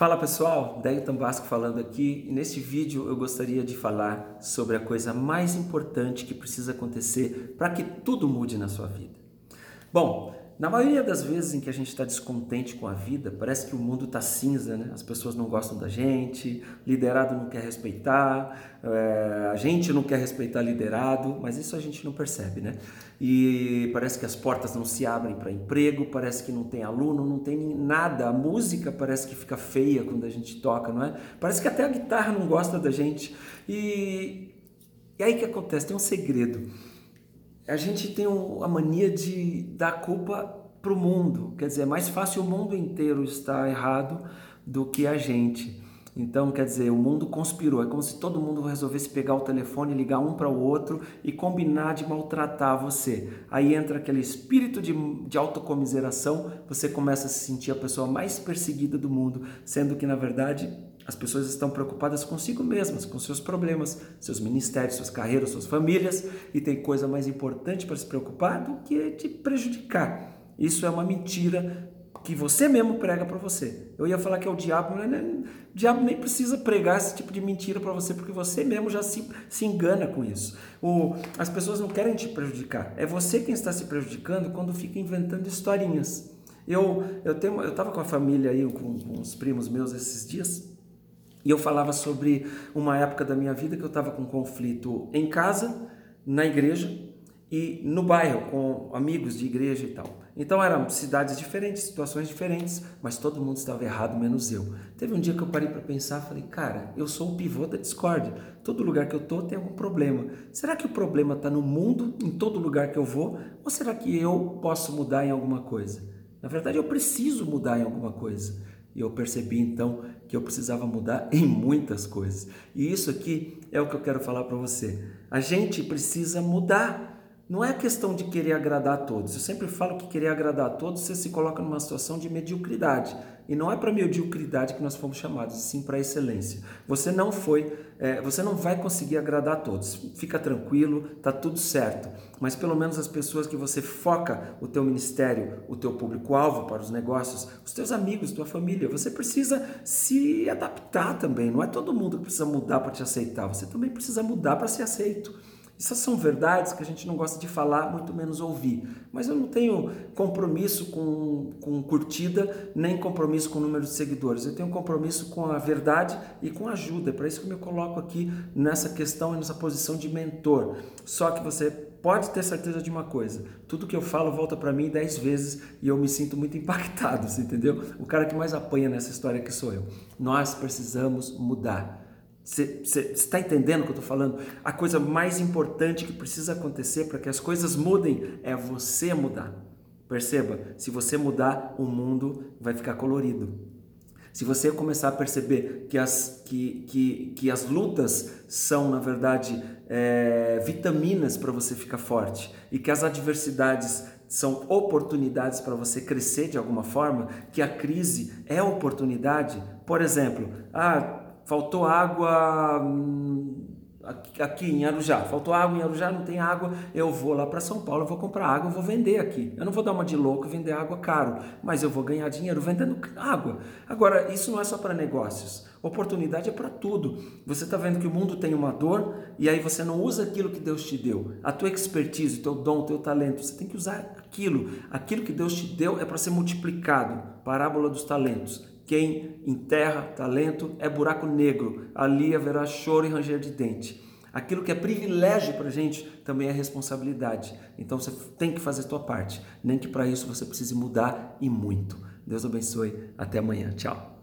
Fala pessoal, Daí Tambasco falando aqui e neste vídeo eu gostaria de falar sobre a coisa mais importante que precisa acontecer para que tudo mude na sua vida. Bom, na maioria das vezes em que a gente está descontente com a vida, parece que o mundo está cinza, né? As pessoas não gostam da gente, liderado não quer respeitar, é, a gente não quer respeitar liderado, mas isso a gente não percebe, né? E parece que as portas não se abrem para emprego, parece que não tem aluno, não tem nada. A música parece que fica feia quando a gente toca, não é? Parece que até a guitarra não gosta da gente. E, e aí que acontece? Tem um segredo a gente tem a mania de dar culpa para o mundo. Quer dizer, é mais fácil o mundo inteiro estar errado do que a gente. Então, quer dizer, o mundo conspirou. É como se todo mundo resolvesse pegar o telefone, ligar um para o outro e combinar de maltratar você. Aí entra aquele espírito de, de autocomiseração, você começa a se sentir a pessoa mais perseguida do mundo, sendo que, na verdade, as pessoas estão preocupadas consigo mesmas, com seus problemas, seus ministérios, suas carreiras, suas famílias, e tem coisa mais importante para se preocupar do que te prejudicar. Isso é uma mentira que você mesmo prega para você. Eu ia falar que é o diabo, mas o diabo nem precisa pregar esse tipo de mentira para você, porque você mesmo já se, se engana com isso. O, as pessoas não querem te prejudicar. É você quem está se prejudicando quando fica inventando historinhas. Eu eu eu estava com a família aí, com, com os primos meus esses dias, e eu falava sobre uma época da minha vida que eu estava com conflito em casa, na igreja e no bairro, com amigos de igreja e tal. Então eram cidades diferentes, situações diferentes, mas todo mundo estava errado, menos eu. Teve um dia que eu parei para pensar, falei, cara, eu sou o pivô da discórdia. Todo lugar que eu tô tem algum problema. Será que o problema está no mundo, em todo lugar que eu vou, ou será que eu posso mudar em alguma coisa? Na verdade, eu preciso mudar em alguma coisa. E eu percebi então que eu precisava mudar em muitas coisas. E isso aqui é o que eu quero falar para você. A gente precisa mudar. Não é questão de querer agradar a todos. Eu sempre falo que querer agradar a todos, você se coloca numa situação de mediocridade. E não é para mediocridade que nós fomos chamados, sim para excelência. Você não foi, é, você não vai conseguir agradar a todos. Fica tranquilo, tá tudo certo. Mas pelo menos as pessoas que você foca o teu ministério, o teu público-alvo para os negócios, os teus amigos, tua família, você precisa se adaptar também. Não é todo mundo que precisa mudar para te aceitar. Você também precisa mudar para ser aceito. Essas são verdades que a gente não gosta de falar, muito menos ouvir. Mas eu não tenho compromisso com, com curtida, nem compromisso com o número de seguidores. Eu tenho compromisso com a verdade e com a ajuda. É para isso que eu me coloco aqui nessa questão e nessa posição de mentor. Só que você pode ter certeza de uma coisa: tudo que eu falo volta para mim dez vezes e eu me sinto muito impactado, entendeu? O cara que mais apanha nessa história que sou eu. Nós precisamos mudar. Você está entendendo o que eu estou falando? A coisa mais importante que precisa acontecer para que as coisas mudem é você mudar. Perceba, se você mudar, o mundo vai ficar colorido. Se você começar a perceber que as, que, que, que as lutas são, na verdade, é, vitaminas para você ficar forte e que as adversidades são oportunidades para você crescer de alguma forma, que a crise é oportunidade. Por exemplo, ah, faltou água hum, aqui em Arujá, faltou água em Arujá, não tem água, eu vou lá para São Paulo, vou comprar água, vou vender aqui. Eu não vou dar uma de louco vender água caro, mas eu vou ganhar dinheiro vendendo água. Agora, isso não é só para negócios. Oportunidade é para tudo. Você está vendo que o mundo tem uma dor e aí você não usa aquilo que Deus te deu. A tua expertise, o teu dom, o teu talento, você tem que usar aquilo. Aquilo que Deus te deu é para ser multiplicado. Parábola dos talentos. Quem enterra talento é buraco negro, ali haverá choro e ranger de dente. Aquilo que é privilégio para a gente também é responsabilidade. Então você tem que fazer a tua parte, nem que para isso você precise mudar e muito. Deus abençoe. Até amanhã. Tchau.